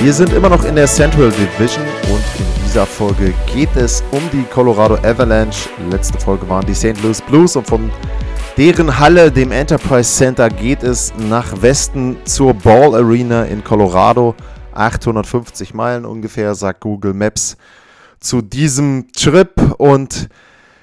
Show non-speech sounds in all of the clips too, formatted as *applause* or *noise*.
Wir sind immer noch in der Central Division und in dieser Folge geht es um die Colorado Avalanche. Letzte Folge waren die St. Louis Blues und von deren Halle, dem Enterprise Center, geht es nach Westen zur Ball Arena in Colorado. 850 Meilen ungefähr, sagt Google Maps zu diesem Trip und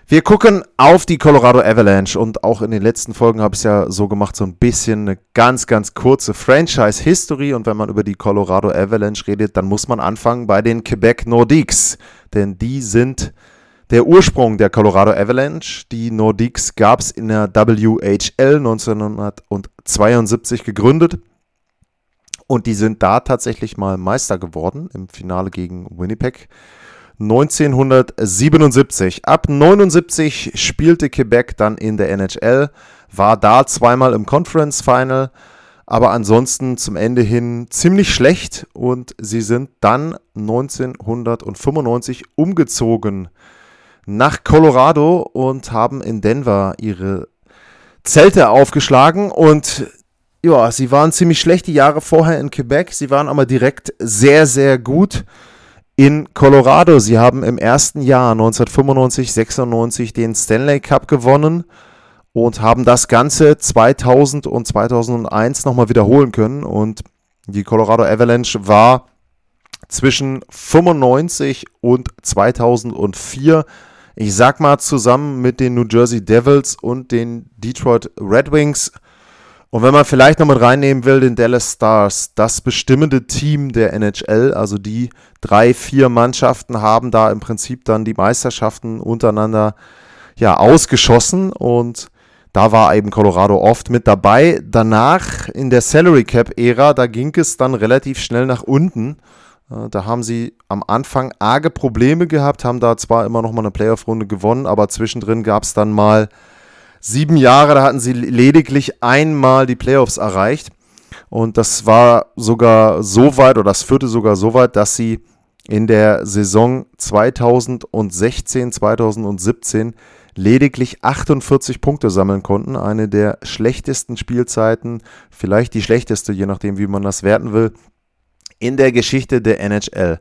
wir gucken auf die Colorado Avalanche und auch in den letzten Folgen habe ich es ja so gemacht, so ein bisschen eine ganz, ganz kurze Franchise-History. Und wenn man über die Colorado Avalanche redet, dann muss man anfangen bei den Quebec Nordiques, denn die sind der Ursprung der Colorado Avalanche. Die Nordiques gab es in der WHL 1972 gegründet. Und die sind da tatsächlich mal Meister geworden im Finale gegen Winnipeg. 1977. Ab 79 spielte Quebec dann in der NHL, war da zweimal im Conference Final, aber ansonsten zum Ende hin ziemlich schlecht und sie sind dann 1995 umgezogen nach Colorado und haben in Denver ihre Zelte aufgeschlagen und ja, sie waren ziemlich schlecht die Jahre vorher in Quebec, sie waren aber direkt sehr, sehr gut in Colorado. Sie haben im ersten Jahr 1995, 96 den Stanley Cup gewonnen und haben das Ganze 2000 und 2001 nochmal wiederholen können. Und die Colorado Avalanche war zwischen 95 und 2004, ich sag mal zusammen mit den New Jersey Devils und den Detroit Red Wings und wenn man vielleicht noch mit reinnehmen will, den Dallas Stars, das bestimmende Team der NHL, also die drei, vier Mannschaften haben da im Prinzip dann die Meisterschaften untereinander ja ausgeschossen und da war eben Colorado oft mit dabei. Danach in der Salary Cap Ära, da ging es dann relativ schnell nach unten. Äh, da haben sie am Anfang arge Probleme gehabt, haben da zwar immer noch mal eine Playoff-Runde gewonnen, aber zwischendrin gab es dann mal sieben Jahre, da hatten sie lediglich einmal die Playoffs erreicht. Und das war sogar so weit, oder das führte sogar so weit, dass sie in der Saison 2016, 2017 lediglich 48 Punkte sammeln konnten. Eine der schlechtesten Spielzeiten, vielleicht die schlechteste, je nachdem, wie man das werten will, in der Geschichte der NHL.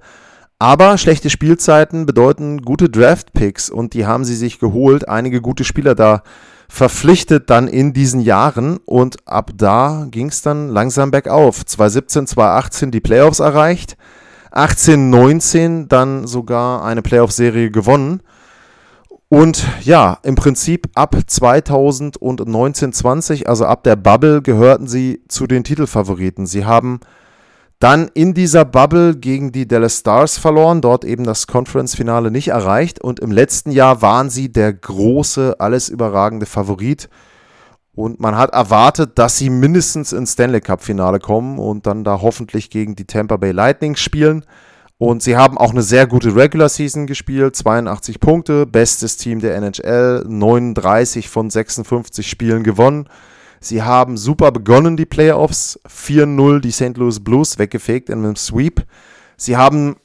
Aber schlechte Spielzeiten bedeuten gute Draft-Picks und die haben sie sich geholt. Einige gute Spieler da verpflichtet dann in diesen Jahren und ab da ging es dann langsam bergauf. 2017, 2018 die Playoffs erreicht, 18, 19 dann sogar eine Playoff-Serie gewonnen. Und ja, im Prinzip ab 2019, 20, also ab der Bubble, gehörten sie zu den Titelfavoriten. Sie haben dann in dieser Bubble gegen die Dallas Stars verloren, dort eben das Conference-Finale nicht erreicht. Und im letzten Jahr waren sie der große, alles überragende Favorit. Und man hat erwartet, dass sie mindestens ins Stanley Cup-Finale kommen und dann da hoffentlich gegen die Tampa Bay Lightning spielen. Und sie haben auch eine sehr gute Regular Season gespielt, 82 Punkte, bestes Team der NHL, 39 von 56 Spielen gewonnen. Sie haben super begonnen, die Playoffs. 4-0 die St. Louis Blues weggefegt in einem Sweep. Sie haben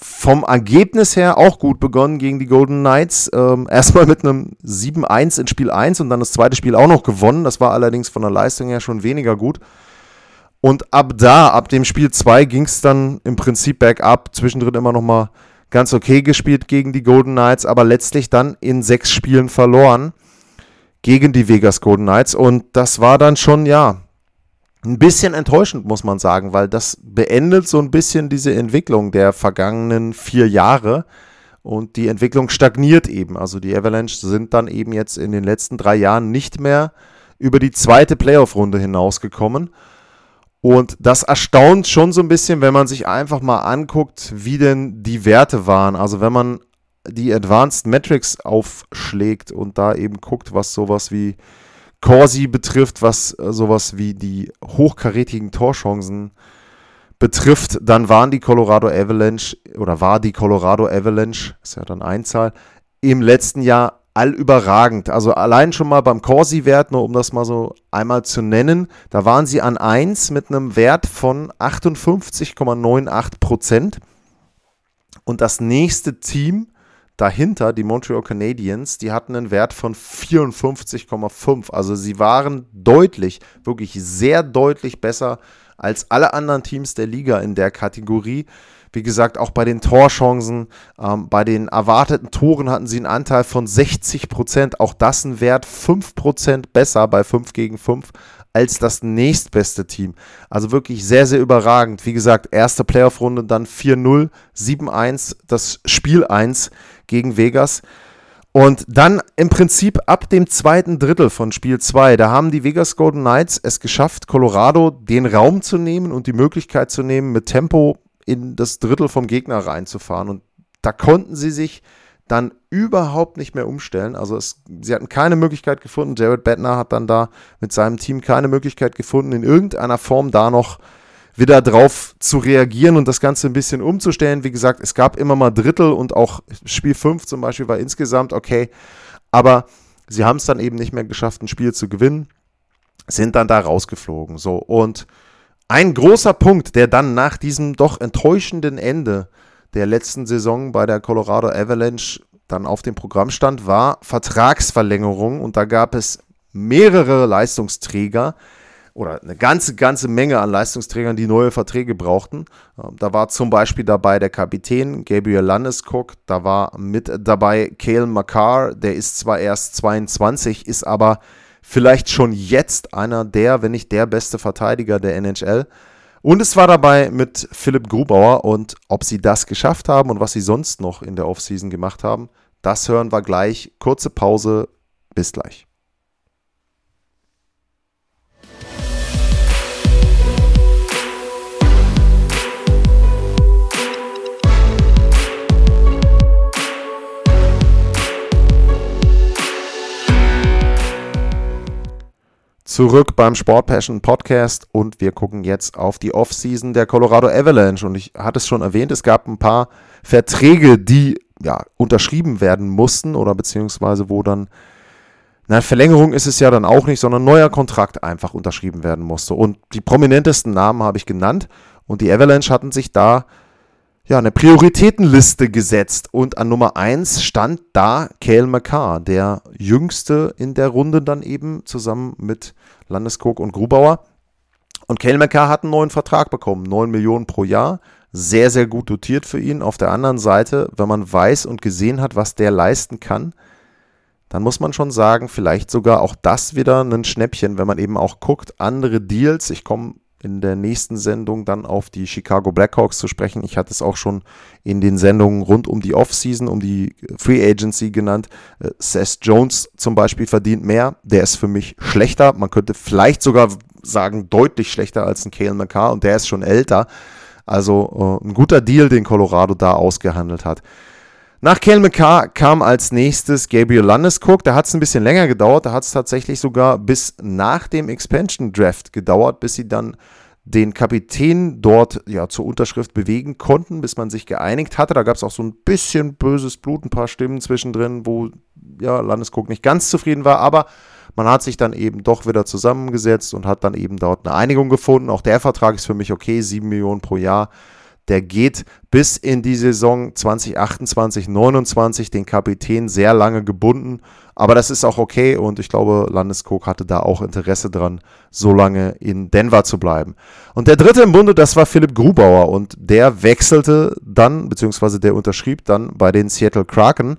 vom Ergebnis her auch gut begonnen gegen die Golden Knights. Ähm, erstmal mit einem 7-1 in Spiel 1 und dann das zweite Spiel auch noch gewonnen. Das war allerdings von der Leistung her schon weniger gut. Und ab da, ab dem Spiel 2, ging es dann im Prinzip bergab. Zwischendrin immer noch mal ganz okay gespielt gegen die Golden Knights, aber letztlich dann in sechs Spielen verloren gegen die Vegas Golden Knights. Und das war dann schon, ja, ein bisschen enttäuschend, muss man sagen, weil das beendet so ein bisschen diese Entwicklung der vergangenen vier Jahre. Und die Entwicklung stagniert eben. Also die Avalanche sind dann eben jetzt in den letzten drei Jahren nicht mehr über die zweite Playoff-Runde hinausgekommen. Und das erstaunt schon so ein bisschen, wenn man sich einfach mal anguckt, wie denn die Werte waren. Also wenn man die Advanced Metrics aufschlägt und da eben guckt, was sowas wie Corsi betrifft, was äh, sowas wie die hochkarätigen Torchancen betrifft, dann waren die Colorado Avalanche oder war die Colorado Avalanche, ist ja dann Einzahl, im letzten Jahr allüberragend. Also allein schon mal beim Corsi-Wert, nur um das mal so einmal zu nennen, da waren sie an 1 mit einem Wert von 58,98 Prozent. Und das nächste Team dahinter, die Montreal Canadiens, die hatten einen Wert von 54,5. Also sie waren deutlich, wirklich sehr deutlich besser als alle anderen Teams der Liga in der Kategorie. Wie gesagt, auch bei den Torchancen, ähm, bei den erwarteten Toren hatten sie einen Anteil von 60 Prozent. Auch das ein Wert 5 Prozent besser bei 5 gegen 5 als das nächstbeste Team. Also wirklich sehr, sehr überragend. Wie gesagt, erste Playoff-Runde, dann 4-0, 7-1, das Spiel 1 gegen Vegas. Und dann im Prinzip ab dem zweiten Drittel von Spiel 2, da haben die Vegas Golden Knights es geschafft, Colorado den Raum zu nehmen und die Möglichkeit zu nehmen, mit Tempo in das Drittel vom Gegner reinzufahren. Und da konnten sie sich dann überhaupt nicht mehr umstellen. Also es, sie hatten keine Möglichkeit gefunden. Jared Bettner hat dann da mit seinem Team keine Möglichkeit gefunden, in irgendeiner Form da noch wieder drauf zu reagieren und das Ganze ein bisschen umzustellen. Wie gesagt, es gab immer mal Drittel und auch Spiel 5 zum Beispiel war insgesamt okay. Aber sie haben es dann eben nicht mehr geschafft, ein Spiel zu gewinnen, sind dann da rausgeflogen. So und ein großer Punkt, der dann nach diesem doch enttäuschenden Ende der letzten Saison bei der Colorado Avalanche dann auf dem Programm stand, war Vertragsverlängerung. Und da gab es mehrere Leistungsträger oder eine ganze, ganze Menge an Leistungsträgern, die neue Verträge brauchten. Ähm, da war zum Beispiel dabei der Kapitän Gabriel Landeskog, da war mit dabei Cale McCarr, der ist zwar erst 22, ist aber vielleicht schon jetzt einer der, wenn nicht der beste Verteidiger der NHL. Und es war dabei mit Philipp Grubauer und ob sie das geschafft haben und was sie sonst noch in der Offseason gemacht haben, das hören wir gleich. Kurze Pause, bis gleich. Zurück beim Sport Passion Podcast und wir gucken jetzt auf die Offseason der Colorado Avalanche. Und ich hatte es schon erwähnt, es gab ein paar Verträge, die ja, unterschrieben werden mussten oder beziehungsweise wo dann, na, Verlängerung ist es ja dann auch nicht, sondern neuer Kontrakt einfach unterschrieben werden musste. Und die prominentesten Namen habe ich genannt und die Avalanche hatten sich da ja, eine Prioritätenliste gesetzt und an Nummer 1 stand da Cale McCarr, der jüngste in der Runde dann eben zusammen mit Landeskog und Grubauer. Und McCarr hat einen neuen Vertrag bekommen, 9 Millionen pro Jahr, sehr, sehr gut dotiert für ihn. Auf der anderen Seite, wenn man weiß und gesehen hat, was der leisten kann, dann muss man schon sagen, vielleicht sogar auch das wieder ein Schnäppchen, wenn man eben auch guckt, andere Deals. Ich komme in der nächsten Sendung dann auf die Chicago Blackhawks zu sprechen. Ich hatte es auch schon in den Sendungen rund um die Offseason, um die Free Agency genannt. Äh, Seth Jones zum Beispiel verdient mehr. Der ist für mich schlechter. Man könnte vielleicht sogar sagen, deutlich schlechter als ein Kale McCarr und der ist schon älter. Also äh, ein guter Deal, den Colorado da ausgehandelt hat. Nach Kale McCarr kam als nächstes Gabriel Landeskog. Da hat es ein bisschen länger gedauert. Da hat es tatsächlich sogar bis nach dem Expansion Draft gedauert, bis sie dann den Kapitän dort ja zur Unterschrift bewegen konnten, bis man sich geeinigt hatte. Da gab es auch so ein bisschen böses Blut, ein paar Stimmen zwischendrin, wo ja Landeskog nicht ganz zufrieden war, aber man hat sich dann eben doch wieder zusammengesetzt und hat dann eben dort eine Einigung gefunden. Auch der Vertrag ist für mich okay, 7 Millionen pro Jahr der geht bis in die Saison 2028, 29 den Kapitän sehr lange gebunden. Aber das ist auch okay und ich glaube, Landeskog hatte da auch Interesse dran, so lange in Denver zu bleiben. Und der dritte im Bunde, das war Philipp Grubauer und der wechselte dann, beziehungsweise der unterschrieb dann bei den Seattle Kraken.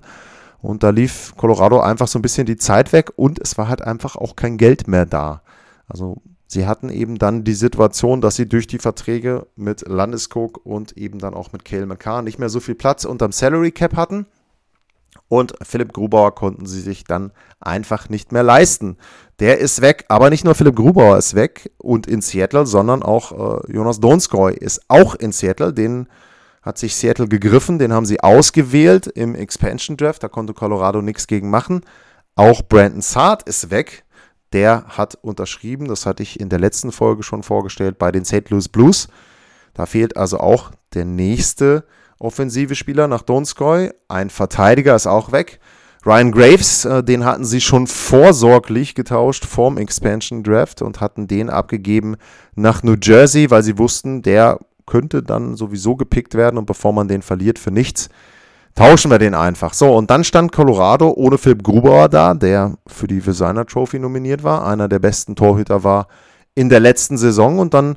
Und da lief Colorado einfach so ein bisschen die Zeit weg und es war halt einfach auch kein Geld mehr da. Also Sie hatten eben dann die Situation, dass sie durch die Verträge mit Landeskog und eben dann auch mit Cale McCarr nicht mehr so viel Platz unterm Salary Cap hatten. Und Philipp Grubauer konnten sie sich dann einfach nicht mehr leisten. Der ist weg, aber nicht nur Philipp Grubauer ist weg und in Seattle, sondern auch äh, Jonas Donskoy ist auch in Seattle. Den hat sich Seattle gegriffen, den haben sie ausgewählt im Expansion Draft. Da konnte Colorado nichts gegen machen. Auch Brandon Saad ist weg der hat unterschrieben, das hatte ich in der letzten Folge schon vorgestellt, bei den St. Louis Blues. Da fehlt also auch der nächste offensive Spieler nach Donskoy. Ein Verteidiger ist auch weg. Ryan Graves, äh, den hatten sie schon vorsorglich getauscht vorm Expansion Draft und hatten den abgegeben nach New Jersey, weil sie wussten, der könnte dann sowieso gepickt werden und bevor man den verliert für nichts, tauschen wir den einfach. So, und dann stand Colorado ohne Philipp Grubauer da, der für die Designer Trophy nominiert war, einer der besten Torhüter war in der letzten Saison und dann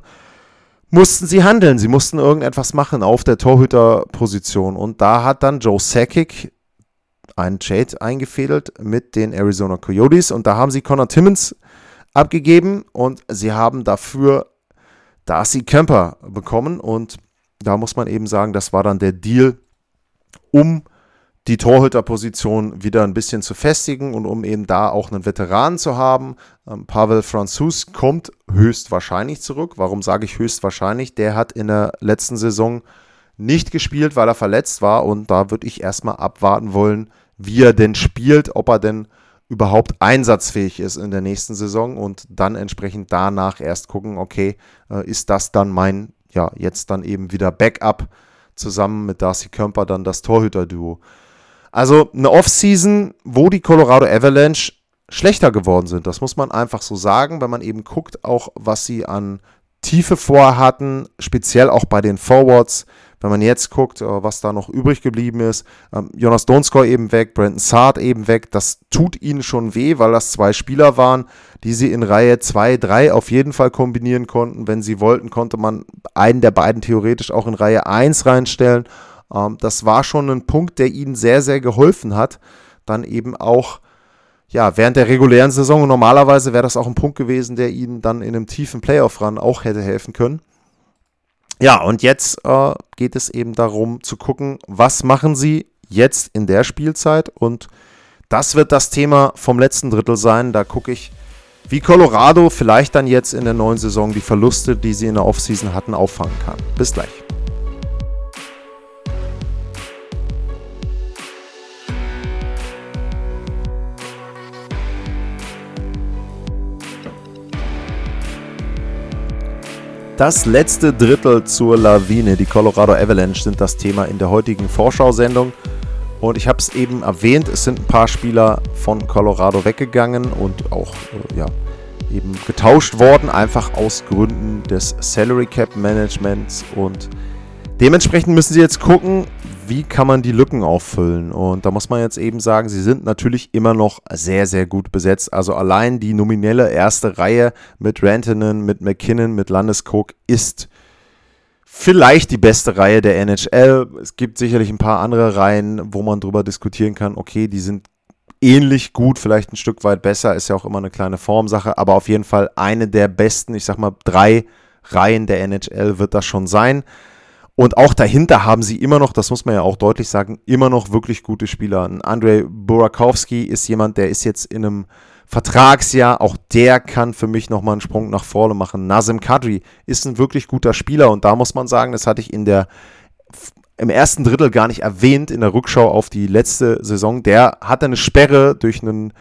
mussten sie handeln. Sie mussten irgendetwas machen auf der Torhüterposition. Und da hat dann Joe Sakic einen Trade eingefädelt mit den Arizona Coyotes und da haben sie Connor Timmons abgegeben und sie haben dafür Darcy Kemper bekommen und da muss man eben sagen, das war dann der Deal, um die Torhüterposition wieder ein bisschen zu festigen und um eben da auch einen Veteran zu haben. Ähm, Pavel Franzus kommt höchstwahrscheinlich zurück. Warum sage ich höchstwahrscheinlich? Der hat in der letzten Saison nicht gespielt, weil er verletzt war und da würde ich erstmal abwarten wollen, wie er denn spielt, ob er denn überhaupt einsatzfähig ist in der nächsten Saison und dann entsprechend danach erst gucken, okay, äh, ist das dann mein, ja, jetzt dann eben wieder Backup zusammen mit Darcy Kemper dann das Torhüter-Duo. Also eine Offseason, wo die Colorado Avalanche schlechter geworden sind, das muss man einfach so sagen, wenn man eben guckt, auch was sie an Tiefe vorhatten, speziell auch bei den Forwards. Wenn man jetzt guckt, äh, was da noch übrig geblieben ist, ähm, Jonas Donskoy eben weg, Brandon Saad eben weg, das tut ihnen schon weh, weil das zwei Spieler waren, die sie in Reihe 2, 3 auf jeden Fall kombinieren konnten. Wenn sie wollten, konnte man einen der beiden theoretisch auch in Reihe 1 reinstellen. Ähm, das war schon ein Punkt, der ihnen sehr, sehr geholfen hat, dann eben auch ja, während der regulären Saison normalerweise wäre das auch ein Punkt gewesen, der ihnen dann in einem tiefen Playoff-Run auch hätte helfen können. Ja, und jetzt äh, geht es eben darum zu gucken, was machen sie jetzt in der Spielzeit und das wird das Thema vom letzten Drittel sein. Da gucke ich, wie Colorado vielleicht dann jetzt in der neuen Saison die Verluste, die sie in der Offseason hatten, auffangen kann. Bis gleich. Das letzte Drittel zur Lawine. Die Colorado Avalanche sind das Thema in der heutigen Vorschau-Sendung. Und ich habe es eben erwähnt, es sind ein paar Spieler von Colorado weggegangen und auch äh, ja, eben getauscht worden, einfach aus Gründen des Salary Cap Managements. Und dementsprechend müssen sie jetzt gucken, wie kann man die Lücken auffüllen? Und da muss man jetzt eben sagen, sie sind natürlich immer noch sehr, sehr gut besetzt. Also allein die nominelle erste Reihe mit Rantanen, mit McKinnon, mit Landeskog ist vielleicht die beste Reihe der NHL. Es gibt sicherlich ein paar andere Reihen, wo man drüber diskutieren kann, okay, die sind ähnlich gut, vielleicht ein Stück weit besser, ist ja auch immer eine kleine Formsache, aber auf jeden Fall eine der besten, ich sag mal, drei Reihen der NHL wird das schon sein. Und auch dahinter haben sie immer noch, das muss man ja auch deutlich sagen, immer noch wirklich gute Spieler. Ein Andrei Burakowski ist jemand, der ist jetzt in einem Vertragsjahr, auch der kann für mich nochmal einen Sprung nach vorne machen. Nazim Kadri ist ein wirklich guter Spieler und da muss man sagen, das hatte ich in der im ersten Drittel gar nicht erwähnt in der Rückschau auf die letzte Saison. Der hatte eine Sperre durch einen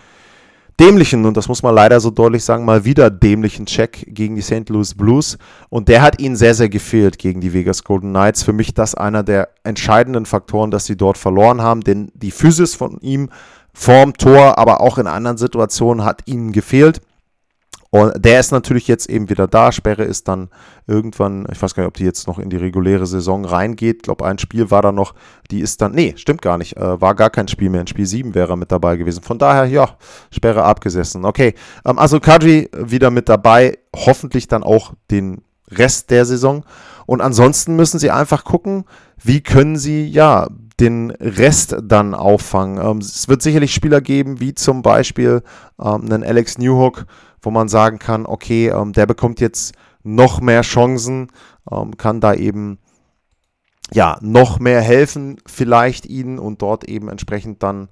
dämlichen, und das muss man leider so deutlich sagen, mal wieder dämlichen Check gegen die St. Louis Blues. Und der hat ihnen sehr, sehr gefehlt gegen die Vegas Golden Knights. Für mich das einer der entscheidenden Faktoren, dass sie dort verloren haben, denn die Physis von ihm vorm Tor, aber auch in anderen Situationen hat ihnen gefehlt. Und der ist natürlich jetzt eben wieder da. Sperre ist dann irgendwann, ich weiß gar nicht, ob die jetzt noch in die reguläre Saison reingeht. Ich glaube, ein Spiel war da noch, die ist dann, nee, stimmt gar nicht, äh, war gar kein Spiel mehr. In Spiel 7 wäre er mit dabei gewesen. Von daher, ja, Sperre abgesessen. Okay, ähm, also Kadri wieder mit dabei, hoffentlich dann auch den Rest der Saison. Und ansonsten müssen sie einfach gucken, wie können sie, ja, den Rest dann auffangen. Ähm, es wird sicherlich Spieler geben, wie zum Beispiel ähm, einen Alex Newhook, wo man sagen kann, okay, ähm, der bekommt jetzt noch mehr Chancen, ähm, kann da eben ja noch mehr helfen, vielleicht ihnen und dort eben entsprechend dann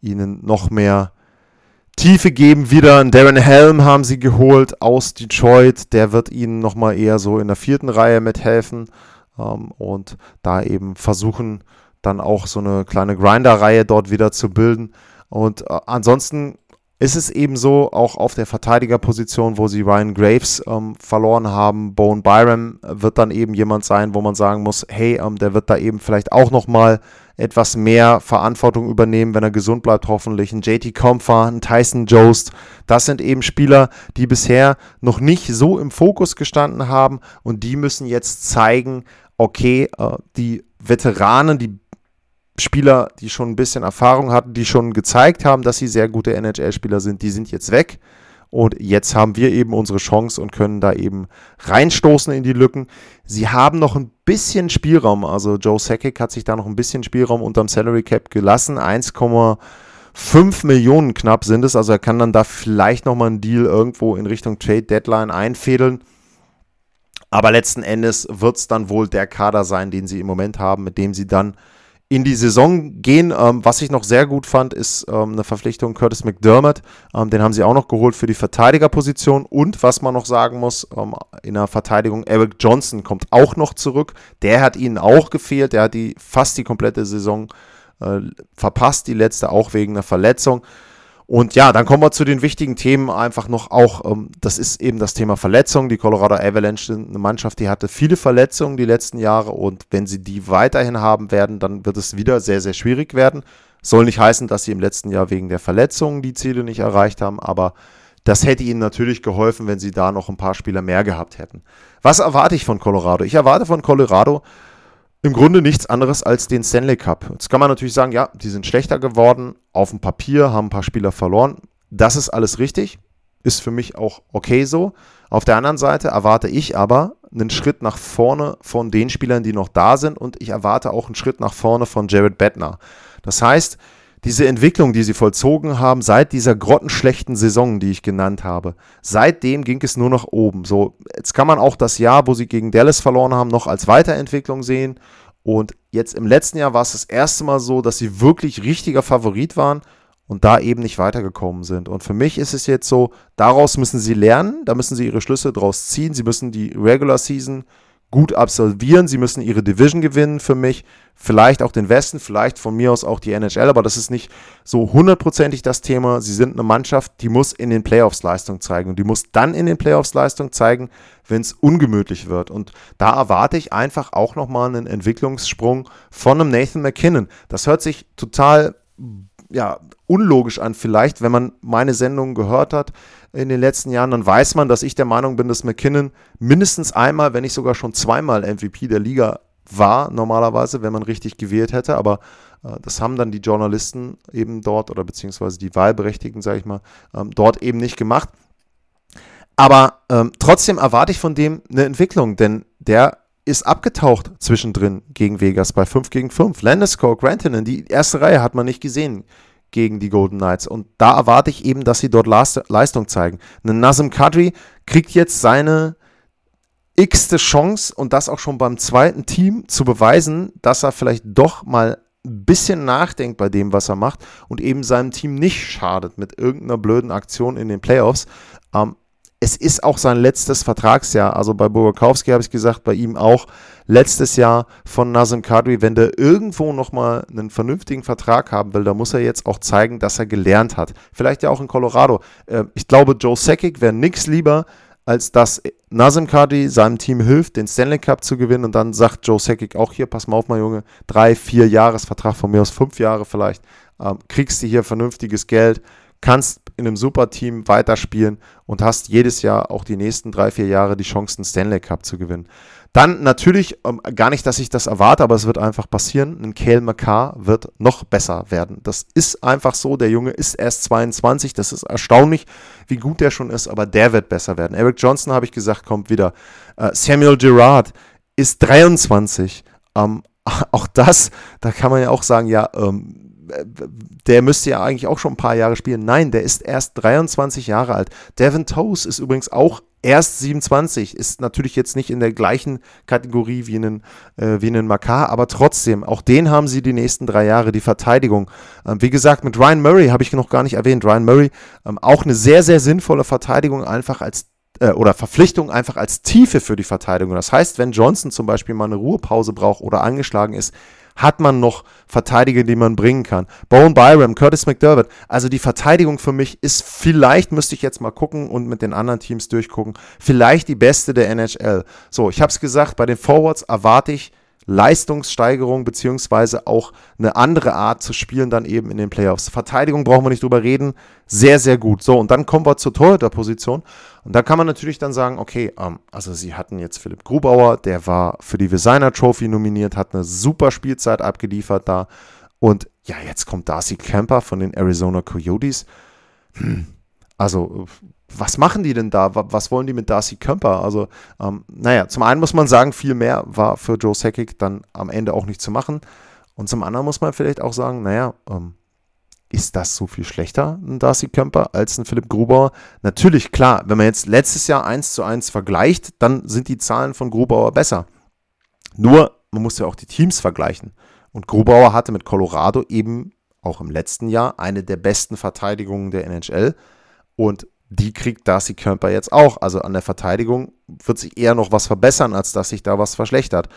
ihnen noch mehr Tiefe geben. Wieder einen Darren Helm haben sie geholt aus Detroit, der wird ihnen nochmal eher so in der vierten Reihe mithelfen ähm, und da eben versuchen, dann auch so eine kleine Grinder-Reihe dort wieder zu bilden. Und äh, ansonsten ist es eben so, auch auf der Verteidigerposition, wo sie Ryan Graves ähm, verloren haben, Bone Byram wird dann eben jemand sein, wo man sagen muss, hey, ähm, der wird da eben vielleicht auch nochmal etwas mehr Verantwortung übernehmen, wenn er gesund bleibt, hoffentlich. Ein JT Comfer, ein Tyson Jost, das sind eben Spieler, die bisher noch nicht so im Fokus gestanden haben und die müssen jetzt zeigen, okay, äh, die Veteranen, die Spieler, die schon ein bisschen Erfahrung hatten, die schon gezeigt haben, dass sie sehr gute NHL-Spieler sind, die sind jetzt weg. Und jetzt haben wir eben unsere Chance und können da eben reinstoßen in die Lücken. Sie haben noch ein bisschen Spielraum. Also Joe Sakic hat sich da noch ein bisschen Spielraum unterm Salary Cap gelassen. 1,5 Millionen knapp sind es. Also er kann dann da vielleicht nochmal einen Deal irgendwo in Richtung Trade Deadline einfädeln. Aber letzten Endes wird es dann wohl der Kader sein, den sie im Moment haben, mit dem sie dann in die Saison gehen. Ähm, was ich noch sehr gut fand, ist ähm, eine Verpflichtung Curtis McDermott. Ähm, den haben sie auch noch geholt für die Verteidigerposition. Und was man noch sagen muss, ähm, in der Verteidigung, Eric Johnson kommt auch noch zurück. Der hat ihnen auch gefehlt. Der hat die fast die komplette Saison äh, verpasst, die letzte auch wegen einer Verletzung. Und ja, dann kommen wir zu den wichtigen Themen einfach noch auch, ähm, das ist eben das Thema Verletzung. Die Colorado Avalanche sind eine Mannschaft, die hatte viele Verletzungen die letzten Jahre und wenn sie die weiterhin haben werden, dann wird es wieder sehr, sehr schwierig werden. Soll nicht heißen, dass sie im letzten Jahr wegen der Verletzungen die Ziele nicht erreicht haben, aber das hätte ihnen natürlich geholfen, wenn sie da noch ein paar Spieler mehr gehabt hätten. Was erwarte ich von Colorado? Ich erwarte von Colorado, im Grunde nichts anderes als den Stanley Cup. Jetzt kann man natürlich sagen, ja, die sind schlechter geworden, auf dem Papier haben ein paar Spieler verloren. Das ist alles richtig, ist für mich auch okay so. Auf der anderen Seite erwarte ich aber einen Schritt nach vorne von den Spielern, die noch da sind und ich erwarte auch einen Schritt nach vorne von Jared Bettner. Das heißt, diese Entwicklung, die sie vollzogen haben, seit dieser grottenschlechten Saison, die ich genannt habe, seitdem ging es nur nach oben. So, jetzt kann man auch das Jahr, wo sie gegen Dallas verloren haben, noch als Weiterentwicklung sehen. Und jetzt im letzten Jahr war es das erste Mal so, dass sie wirklich richtiger Favorit waren und da eben nicht weitergekommen sind. Und für mich ist es jetzt so, daraus müssen sie lernen, da müssen sie ihre Schlüsse draus ziehen. Sie müssen die Regular Season gut absolvieren. Sie müssen ihre Division gewinnen für mich. Vielleicht auch den Westen, vielleicht von mir aus auch die NHL, aber das ist nicht so hundertprozentig das Thema. Sie sind eine Mannschaft, die muss in den Playoffs Leistung zeigen und die muss dann in den Playoffs Leistung zeigen, wenn es ungemütlich wird. Und da erwarte ich einfach auch nochmal einen Entwicklungssprung von einem Nathan McKinnon. Das hört sich total ja, unlogisch an, vielleicht, wenn man meine Sendung gehört hat in den letzten Jahren, dann weiß man, dass ich der Meinung bin, dass McKinnon mindestens einmal, wenn nicht sogar schon zweimal MVP der Liga war, normalerweise, wenn man richtig gewählt hätte. Aber äh, das haben dann die Journalisten eben dort oder beziehungsweise die Wahlberechtigten, sage ich mal, ähm, dort eben nicht gemacht. Aber ähm, trotzdem erwarte ich von dem eine Entwicklung, denn der ist abgetaucht zwischendrin gegen Vegas bei 5 gegen 5. Landeskog, Grantonen, die erste Reihe hat man nicht gesehen gegen die Golden Knights. Und da erwarte ich eben, dass sie dort Leistung zeigen. Ein Nazem Kadri kriegt jetzt seine x-te Chance und das auch schon beim zweiten Team zu beweisen, dass er vielleicht doch mal ein bisschen nachdenkt bei dem, was er macht und eben seinem Team nicht schadet mit irgendeiner blöden Aktion in den Playoffs. Ähm, es ist auch sein letztes Vertragsjahr. Also bei Burkowski habe ich gesagt, bei ihm auch letztes Jahr von Nazem Kadri. Wenn der irgendwo nochmal einen vernünftigen Vertrag haben will, dann muss er jetzt auch zeigen, dass er gelernt hat. Vielleicht ja auch in Colorado. Äh, ich glaube, Joe Sakic wäre nichts lieber, als dass Nazem Kadri seinem Team hilft, den Stanley Cup zu gewinnen. Und dann sagt Joe Sakic auch hier, pass mal auf, mein Junge, drei, vier Jahresvertrag von mir aus, fünf Jahre vielleicht, ähm, kriegst du hier vernünftiges Geld kannst in einem super Team weiterspielen und hast jedes Jahr auch die nächsten drei, vier Jahre die Chance, einen Stanley Cup zu gewinnen. Dann natürlich, ähm, gar nicht, dass ich das erwarte, aber es wird einfach passieren. Ein Kale McCarr wird noch besser werden. Das ist einfach so. Der Junge ist erst 22. Das ist erstaunlich, wie gut der schon ist, aber der wird besser werden. Eric Johnson, habe ich gesagt, kommt wieder. Äh, Samuel Girard ist 23. Ähm, *laughs* auch das, da kann man ja auch sagen, ja, ähm, der müsste ja eigentlich auch schon ein paar Jahre spielen. Nein, der ist erst 23 Jahre alt. Devin Toes ist übrigens auch erst 27, ist natürlich jetzt nicht in der gleichen Kategorie wie einen, äh, wie einen Makar, aber trotzdem, auch den haben sie die nächsten drei Jahre, die Verteidigung. Ähm, wie gesagt, mit Ryan Murray habe ich noch gar nicht erwähnt. Ryan Murray, ähm, auch eine sehr, sehr sinnvolle Verteidigung, einfach als äh, oder Verpflichtung einfach als Tiefe für die Verteidigung. Das heißt, wenn Johnson zum Beispiel mal eine Ruhepause braucht oder angeschlagen ist, Hat man noch Verteidiger, die man bringen kann? Bowen Byram, Curtis McDermott. Also die Verteidigung für mich ist vielleicht, müsste ich jetzt mal gucken und mit den anderen Teams durchgucken, vielleicht die beste der NHL. So, ich habe es gesagt, bei den Forwards erwarte ich Leistungssteigerung beziehungsweise auch eine andere Art zu spielen dann eben in den Playoffs. Verteidigung brauchen wir nicht drüber reden, sehr, sehr gut. So, und dann kommen wir zur Torhüterposition und da kann man natürlich dann sagen, okay, ähm, also sie hatten jetzt Philipp Grubauer, der war für die Designer Trophy nominiert, hat eine super Spielzeit abgeliefert da und ja, jetzt kommt Darcy Kemper von den Arizona Coyotes. Hm, also was machen die denn da? Was wollen die mit Darcy Kemper? Also, ähm, naja, zum einen muss man sagen, viel mehr war für Joe Sakic dann am Ende auch nicht zu machen. Und zum anderen muss man vielleicht auch sagen, naja, ähm, ist das so viel schlechter, ein Darcy Kemper, als ein Philipp Grubauer? Natürlich, klar, wenn man jetzt letztes Jahr 1 zu 1 vergleicht, dann sind die Zahlen von Grubauer besser. Nur, man muss ja auch die Teams vergleichen. Und Grubauer hatte mit Colorado eben auch im letzten Jahr eine der besten Verteidigungen der NHL. Und die kriegt Darcy Kemper jetzt auch. Also an der Verteidigung wird sich eher noch was verbessern, als dass sich da was verschlechtert.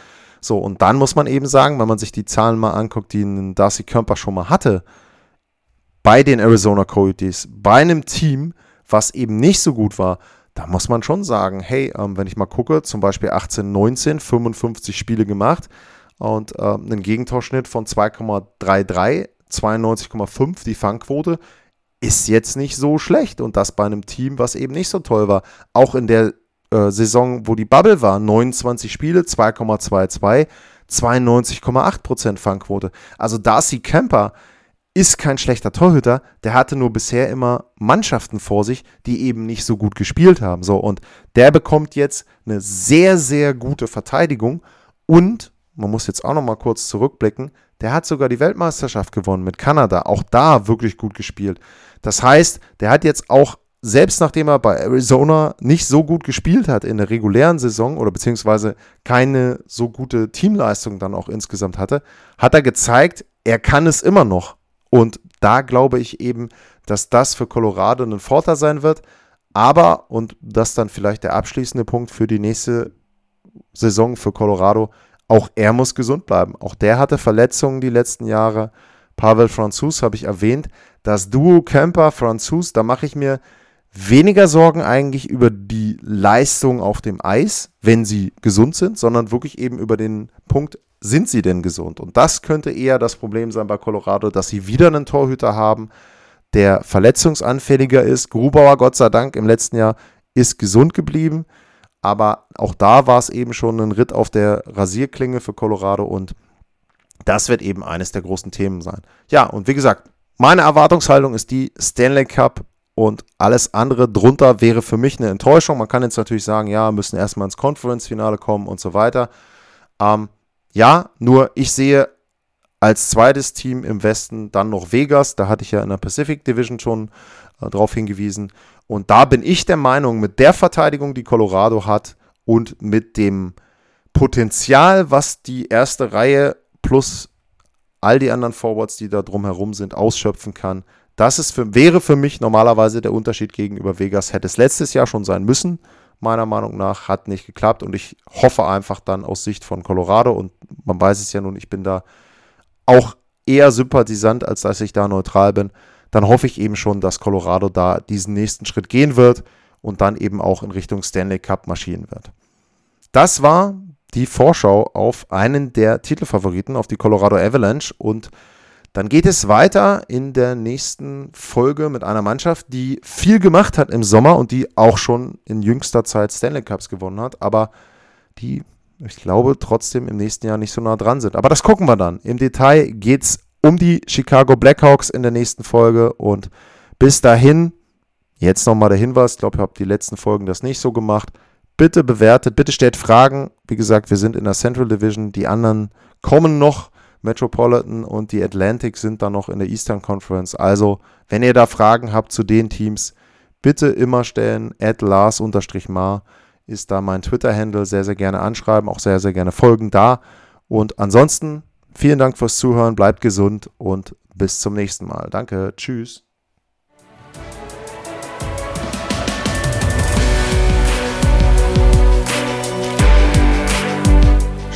So, und dann muss man eben sagen, wenn man sich die Zahlen mal anguckt, die Darcy Kemper schon mal hatte, bei den Arizona Coyotes, bei einem Team, was eben nicht so gut war, da muss man schon sagen, hey, ähm, wenn ich mal gucke, zum Beispiel 18, 19, 55 Spiele gemacht und ähm, einen Gegentorschnitt von 2,33, 92,5 die Fangquote, ist jetzt nicht so schlecht. Und das bei einem Team, was eben nicht so toll war. Auch in der äh, Saison, wo die Bubble war, 29 Spiele, 2,22, 92,8% Fangquote. Also Darcy Kemper ist kein schlechter Torhüter, der hatte nur bisher immer Mannschaften vor sich, die eben nicht so gut gespielt haben. So, und der bekommt jetzt eine sehr, sehr gute Verteidigung und man muss jetzt auch noch mal kurz zurückblicken, der hat sogar die Weltmeisterschaft gewonnen mit Kanada, auch da wirklich gut gespielt. Das heißt, der hat jetzt auch, selbst nachdem er bei Arizona nicht so gut gespielt hat in der regulären Saison oder beziehungsweise keine so gute Teamleistung dann auch insgesamt hatte, hat er gezeigt, er kann es immer noch. Und da glaube ich eben, dass das für Colorado ein Vorteil sein wird. Aber, und das dann vielleicht der abschließende Punkt für die nächste Saison für Colorado, auch er muss gesund bleiben. Auch der hatte Verletzungen die letzten Jahre. Pavel Franzus habe ich erwähnt. Das Duo Camper Franzus, da mache ich mir weniger Sorgen eigentlich über die Leistung auf dem Eis, wenn sie gesund sind, sondern wirklich eben über den Punkt, sind sie denn gesund? Und das könnte eher das Problem sein bei Colorado, dass sie wieder einen Torhüter haben, der verletzungsanfälliger ist. Grubauer, Gott sei Dank, im letzten Jahr ist gesund geblieben. Aber auch da war es eben schon ein Ritt auf der Rasierklinge für Colorado und das wird eben eines der großen Themen sein. Ja, und wie gesagt, meine Erwartungshaltung ist die Stanley Cup und alles andere drunter wäre für mich eine Enttäuschung. Man kann jetzt natürlich sagen, ja, müssen erstmal ins Conference-Finale kommen und so weiter. Ähm, ja, nur ich sehe als zweites Team im Westen dann noch Vegas. Da hatte ich ja in der Pacific Division schon äh, darauf hingewiesen. Und da bin ich der Meinung, mit der Verteidigung, die Colorado hat und mit dem Potenzial, was die erste Reihe plus all die anderen Forwards, die da drumherum sind, ausschöpfen kann. Das ist für, wäre für mich normalerweise der Unterschied gegenüber Vegas. Hätte es letztes Jahr schon sein müssen, meiner Meinung nach, hat nicht geklappt. Und ich hoffe einfach dann aus Sicht von Colorado, und man weiß es ja nun, ich bin da auch eher sympathisant, als dass ich da neutral bin, dann hoffe ich eben schon, dass Colorado da diesen nächsten Schritt gehen wird und dann eben auch in Richtung Stanley Cup marschieren wird. Das war die Vorschau auf einen der Titelfavoriten, auf die Colorado Avalanche. Und dann geht es weiter in der nächsten Folge mit einer Mannschaft, die viel gemacht hat im Sommer und die auch schon in jüngster Zeit Stanley Cups gewonnen hat, aber die, ich glaube, trotzdem im nächsten Jahr nicht so nah dran sind. Aber das gucken wir dann. Im Detail geht es um die Chicago Blackhawks in der nächsten Folge und bis dahin, jetzt nochmal der Hinweis, ich glaube, ich habe die letzten Folgen das nicht so gemacht. Bitte bewertet, bitte stellt Fragen. Wie gesagt, wir sind in der Central Division. Die anderen kommen noch. Metropolitan und die Atlantic sind dann noch in der Eastern Conference. Also, wenn ihr da Fragen habt zu den Teams, bitte immer stellen. At Lars-Mar ist da mein Twitter-Handle. Sehr, sehr gerne anschreiben, auch sehr, sehr gerne folgen da. Und ansonsten vielen Dank fürs Zuhören. Bleibt gesund und bis zum nächsten Mal. Danke. Tschüss.